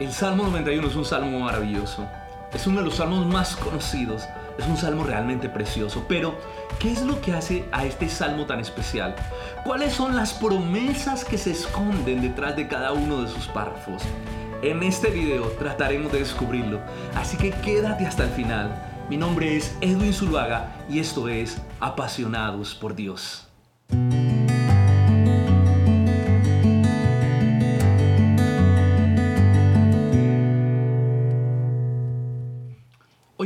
El Salmo 91 es un salmo maravilloso. Es uno de los salmos más conocidos. Es un salmo realmente precioso. Pero, ¿qué es lo que hace a este salmo tan especial? ¿Cuáles son las promesas que se esconden detrás de cada uno de sus párrafos? En este video trataremos de descubrirlo. Así que quédate hasta el final. Mi nombre es Edwin Zuluaga y esto es Apasionados por Dios.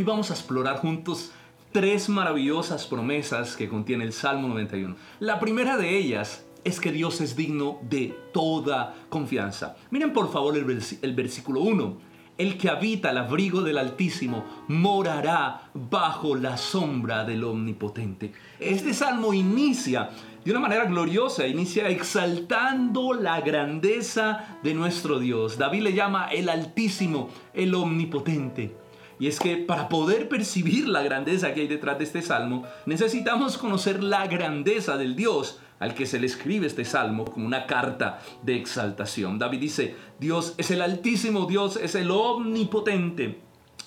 Vamos a explorar juntos tres maravillosas promesas que contiene el Salmo 91. La primera de ellas es que Dios es digno de toda confianza. Miren por favor el, el versículo 1. El que habita el abrigo del Altísimo morará bajo la sombra del Omnipotente. Este salmo inicia de una manera gloriosa, inicia exaltando la grandeza de nuestro Dios. David le llama el Altísimo, el Omnipotente. Y es que para poder percibir la grandeza que hay detrás de este salmo, necesitamos conocer la grandeza del Dios al que se le escribe este salmo como una carta de exaltación. David dice, Dios es el altísimo, Dios es el omnipotente.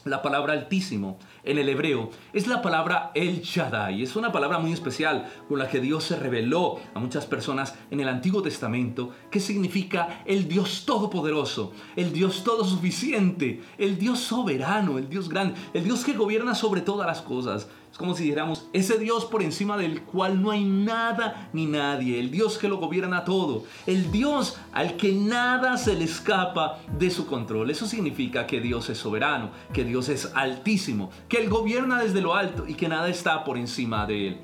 La palabra altísimo en el hebreo es la palabra El Shaddai. Es una palabra muy especial con la que Dios se reveló a muchas personas en el Antiguo Testamento, que significa el Dios todopoderoso, el Dios todo suficiente, el Dios soberano, el Dios grande, el Dios que gobierna sobre todas las cosas como si dijéramos, ese Dios por encima del cual no hay nada ni nadie, el Dios que lo gobierna todo, el Dios al que nada se le escapa de su control. Eso significa que Dios es soberano, que Dios es altísimo, que Él gobierna desde lo alto y que nada está por encima de Él.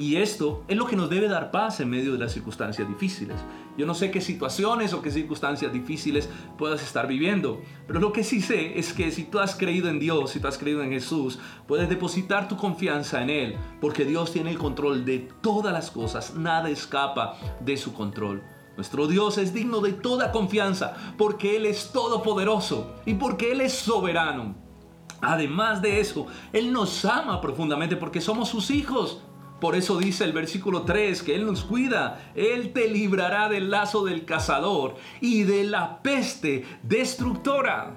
Y esto es lo que nos debe dar paz en medio de las circunstancias difíciles. Yo no sé qué situaciones o qué circunstancias difíciles puedas estar viviendo, pero lo que sí sé es que si tú has creído en Dios, si tú has creído en Jesús, puedes depositar tu confianza en Él, porque Dios tiene el control de todas las cosas, nada escapa de su control. Nuestro Dios es digno de toda confianza, porque Él es todopoderoso y porque Él es soberano. Además de eso, Él nos ama profundamente porque somos sus hijos. Por eso dice el versículo 3 que Él nos cuida, Él te librará del lazo del cazador y de la peste destructora.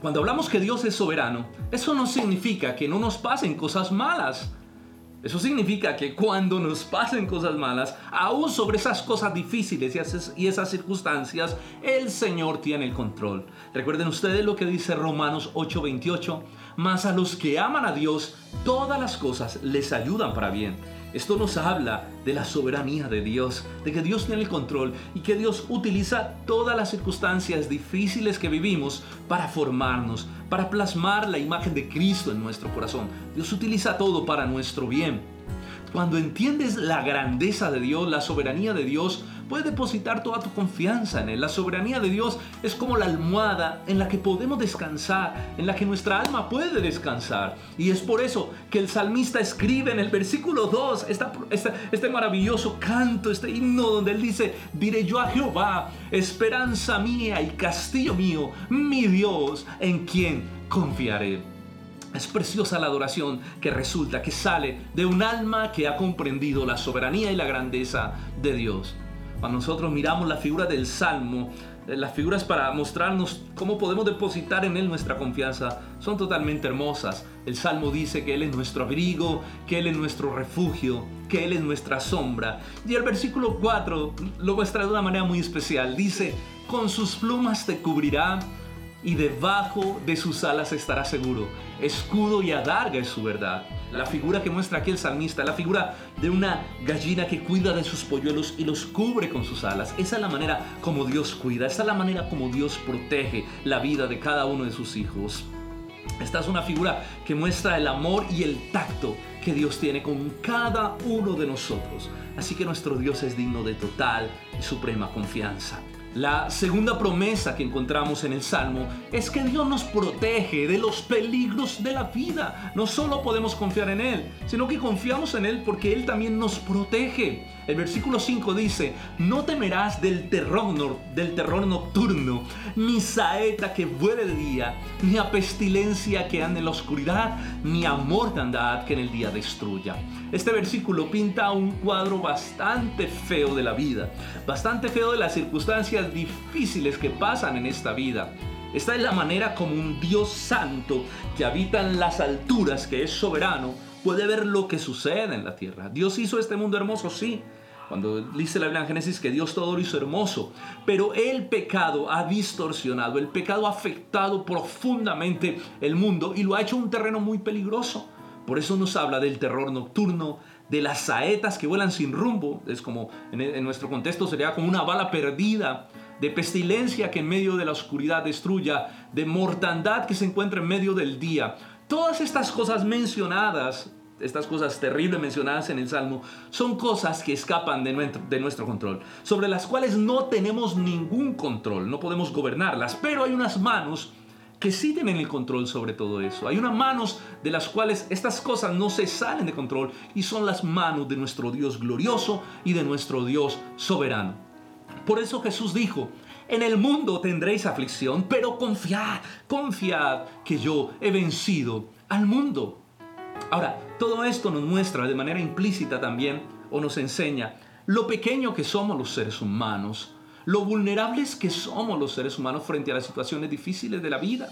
Cuando hablamos que Dios es soberano, eso no significa que no nos pasen cosas malas. Eso significa que cuando nos pasen cosas malas, aún sobre esas cosas difíciles y esas, circunstancias, el Señor tiene el control. Recuerden ustedes lo que dice Romanos 8:28, mas a los que aman a Dios, todas las cosas les ayudan para bien esto nos habla de la soberanía de Dios, de que Dios tiene el control y que Dios utiliza todas las circunstancias difíciles que vivimos para formarnos, para plasmar la imagen de Cristo en nuestro corazón. Dios utiliza todo para nuestro bien. Cuando entiendes la grandeza de Dios, la soberanía de Dios, puedes depositar toda tu confianza en Él. La soberanía de Dios es como la almohada en la que podemos descansar, en la que nuestra alma puede descansar. Y es por eso que el salmista escribe en el versículo 2 este maravilloso canto, este himno donde él dice, diré yo a Jehová, esperanza mía y castillo mío, mi Dios, en quien confiaré. Es preciosa la adoración que resulta, que sale de un alma que ha comprendido la soberanía y la grandeza de Dios. Cuando nosotros miramos la figura del Salmo, eh, las figuras para mostrarnos cómo podemos depositar en Él nuestra confianza son totalmente hermosas. El Salmo dice que Él es nuestro abrigo, que Él es nuestro refugio, que Él es nuestra sombra. Y el versículo 4 lo muestra de una manera muy especial. Dice, con sus plumas te cubrirá y debajo de sus alas estará seguro. Escudo y adarga es su verdad. La figura que muestra aquí el salmista, la figura de una gallina que cuida de sus polluelos y los cubre con sus alas. Esa es la manera como Dios cuida, esa es la manera como Dios protege la vida de cada uno de sus hijos. Esta es una figura que muestra el amor y el tacto que Dios tiene con cada uno de nosotros. Así que nuestro Dios es digno de total y suprema confianza. La segunda promesa que encontramos en el Salmo es que Dios nos protege de los peligros de la vida. No solo podemos confiar en Él, sino que confiamos en Él porque Él también nos protege. El versículo 5 dice, no temerás del terror, del terror nocturno, ni saeta que vuele de día, ni a pestilencia que ande en la oscuridad, ni a mortandad que en el día destruya. Este versículo pinta un cuadro bastante feo de la vida, bastante feo de las circunstancias difíciles que pasan en esta vida. Esta es la manera como un Dios santo que habita en las alturas, que es soberano, puede ver lo que sucede en la tierra. Dios hizo este mundo hermoso, sí. Cuando dice la Biblia en Génesis que Dios todo lo hizo hermoso, pero el pecado ha distorsionado, el pecado ha afectado profundamente el mundo y lo ha hecho un terreno muy peligroso. Por eso nos habla del terror nocturno, de las saetas que vuelan sin rumbo, es como en, nuestro contexto sería como una bala perdida, de pestilencia que en medio de la oscuridad destruya, de mortandad que se encuentra en medio del día. Todas estas cosas mencionadas, estas cosas terribles mencionadas en el Salmo, son cosas que escapan de nuestro, control, sobre las cuales no tenemos ningún control, no podemos gobernarlas, pero hay unas manos que sí tienen el control sobre todo eso. Hay unas manos de las cuales estas cosas no se salen de control y son las manos de nuestro Dios glorioso y de nuestro Dios soberano. Por eso Jesús dijo, en el mundo tendréis aflicción, pero confiad, confiad que yo he vencido al mundo. Ahora, todo esto nos muestra de manera implícita también, o nos enseña, lo pequeño que somos los seres humanos, lo vulnerables que somos los seres humanos frente a las situaciones difíciles de la vida.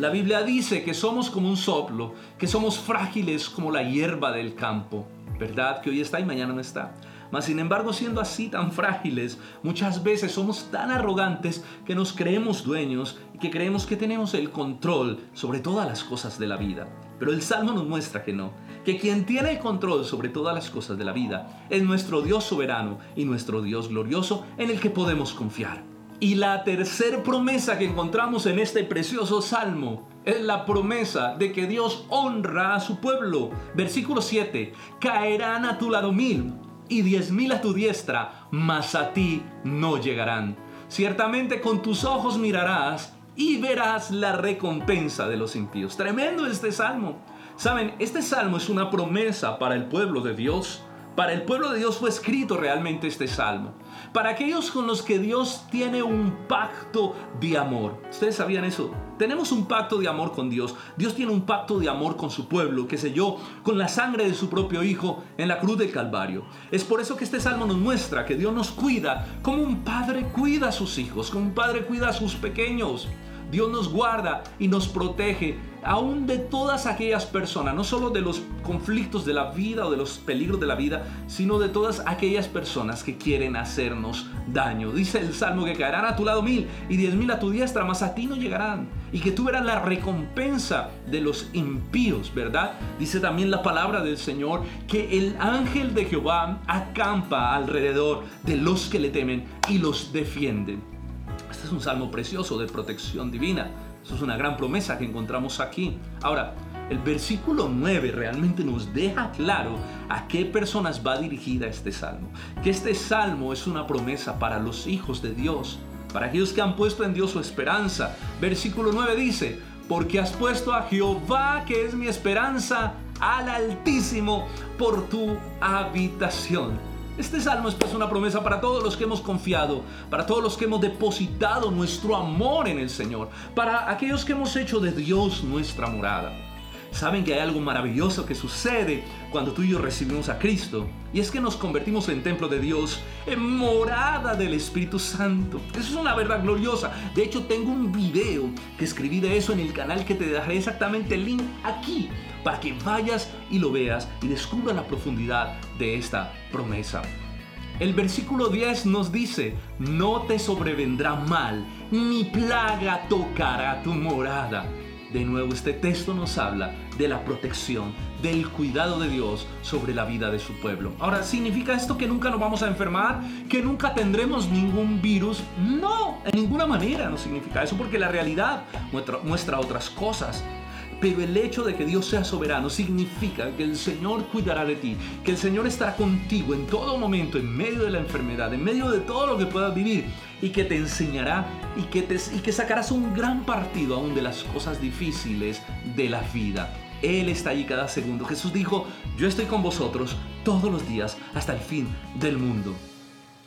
La Biblia dice que somos como un soplo, que somos frágiles como la hierba del campo, ¿verdad? Que hoy está y mañana no está. Mas sin embargo, siendo así tan frágiles, muchas veces somos tan arrogantes que nos creemos dueños y que creemos que tenemos el control sobre todas las cosas de la vida. Pero el Salmo nos muestra que no, que quien tiene el control sobre todas las cosas de la vida es nuestro Dios soberano y nuestro Dios glorioso en el que podemos confiar. Y la tercera promesa que encontramos en este precioso salmo es la promesa de que Dios honra a su pueblo. Versículo 7, caerán a tu lado mil y diez mil a tu diestra, mas a ti no llegarán. Ciertamente con tus ojos mirarás y verás la recompensa de los impíos. Tremendo este salmo. Saben, este salmo es una promesa para el pueblo de Dios. Para el pueblo de Dios fue escrito realmente este salmo. Para aquellos con los que Dios tiene un pacto de amor. ¿Ustedes sabían eso? Tenemos un pacto de amor con Dios. Dios tiene un pacto de amor con su pueblo, que yo, con la sangre de su propio Hijo en la cruz del Calvario. Es por eso que este salmo nos muestra que Dios nos cuida como un padre cuida a sus hijos, como un padre cuida a sus pequeños. Dios nos guarda y nos protege aún de todas aquellas personas, no solo de los conflictos de la vida o de los peligros de la vida, sino de todas aquellas personas que quieren hacernos daño. Dice el Salmo que caerán a tu lado mil y diez mil a tu diestra, mas a ti no llegarán. Y que tú verás la recompensa de los impíos, ¿verdad? Dice también la palabra del Señor que el ángel de Jehová acampa alrededor de los que le temen y los defiende. Este es un salmo precioso de protección divina. Eso es una gran promesa que encontramos aquí. Ahora, el versículo 9 realmente nos deja claro a qué personas va dirigida este salmo. Que este salmo es una promesa para los hijos de Dios, para aquellos que han puesto en Dios su esperanza. Versículo 9 dice, porque has puesto a Jehová, que es mi esperanza, al Altísimo por tu habitación. Este salmo es pues una promesa para todos los que hemos confiado, para todos los que hemos depositado nuestro amor en el Señor, para aquellos que hemos hecho de Dios nuestra morada. Saben que hay algo maravilloso que sucede cuando tú y yo recibimos a Cristo, y es que nos convertimos en templo de Dios, en morada del Espíritu Santo. Eso es una verdad gloriosa. De hecho, tengo un video que escribí de eso en el canal que te dejaré exactamente el link aquí para que vayas y lo veas y descubras la profundidad de esta promesa. El versículo 10 nos dice, no te sobrevendrá mal, ni plaga tocará tu morada. De nuevo, este texto nos habla de la protección, del cuidado de Dios sobre la vida de su pueblo. Ahora, ¿significa esto que nunca nos vamos a enfermar? ¿Que nunca tendremos ningún virus? No, en ninguna manera no significa eso, porque la realidad muestra, muestra otras cosas. Pero el hecho de que Dios sea soberano significa que el Señor cuidará de ti, que el Señor estará contigo en todo momento, en medio de la enfermedad, en medio de todo lo que puedas vivir, y que te enseñará y que, te, y que sacarás un gran partido aún de las cosas difíciles de la vida. Él está allí cada segundo. Jesús dijo, yo estoy con vosotros todos los días hasta el fin del mundo.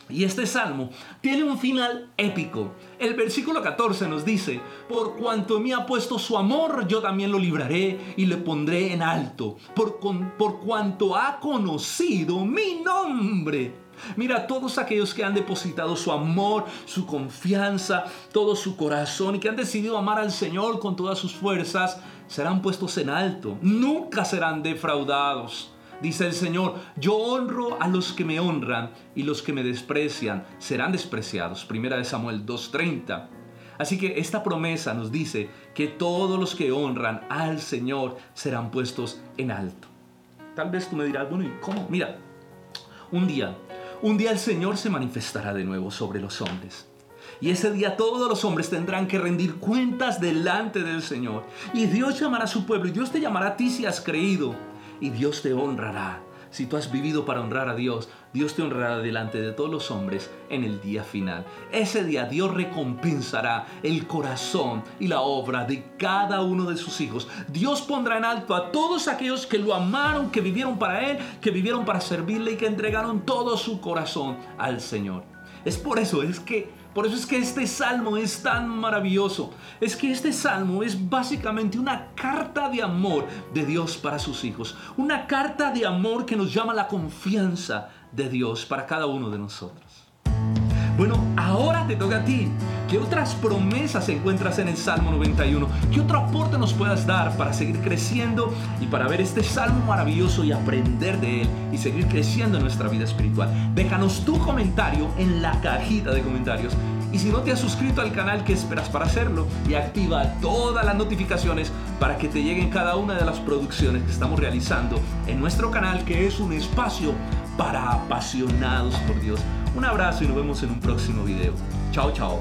Y este salmo tiene un final épico. El versículo 14 nos dice, por cuanto me ha puesto su amor, yo también lo libraré y le pondré en alto, por, por cuanto ha conocido mi nombre. Mira, todos aquellos que han depositado su amor, su confianza, todo su corazón y que han decidido amar al Señor con todas sus fuerzas, serán puestos en alto. Nunca serán defraudados. Dice el Señor, yo honro a los que me honran y los que me desprecian serán despreciados. Primera de Samuel 2.30. Así que esta promesa nos dice que todos los que honran al Señor serán puestos en alto. Tal vez tú me dirás, bueno, ¿y cómo? Mira, un día, un día el Señor se manifestará de nuevo sobre los hombres. Y ese día todos los hombres tendrán que rendir cuentas delante del Señor. Y Dios llamará a su pueblo y Dios te llamará a ti si has creído. Y Dios te honrará. Si tú has vivido para honrar a Dios, Dios te honrará delante de todos los hombres en el día final. Ese día Dios recompensará el corazón y la obra de cada uno de sus hijos. Dios pondrá en alto a todos aquellos que lo amaron, que vivieron para Él, que vivieron para servirle y que entregaron todo su corazón al Señor. Es por eso, es que por eso es que este salmo es tan maravilloso. Es que este salmo es básicamente una carta de amor de Dios para sus hijos. Una carta de amor que nos llama la confianza de Dios para cada uno de nosotros. Bueno, ahora te toca a ti. ¿Qué otras promesas encuentras en el Salmo 91? ¿Qué otro aporte nos puedas dar para seguir creciendo y para ver este salmo maravilloso y aprender de él y seguir creciendo en nuestra vida espiritual? Déjanos tu comentario en la cajita de comentarios. Y si no te has suscrito al canal, ¿qué esperas para hacerlo? Y activa todas las notificaciones para que te lleguen cada una de las producciones que estamos realizando en nuestro canal, que es un espacio para apasionados por Dios. Un abrazo y nos vemos en un próximo video. Chao, chao.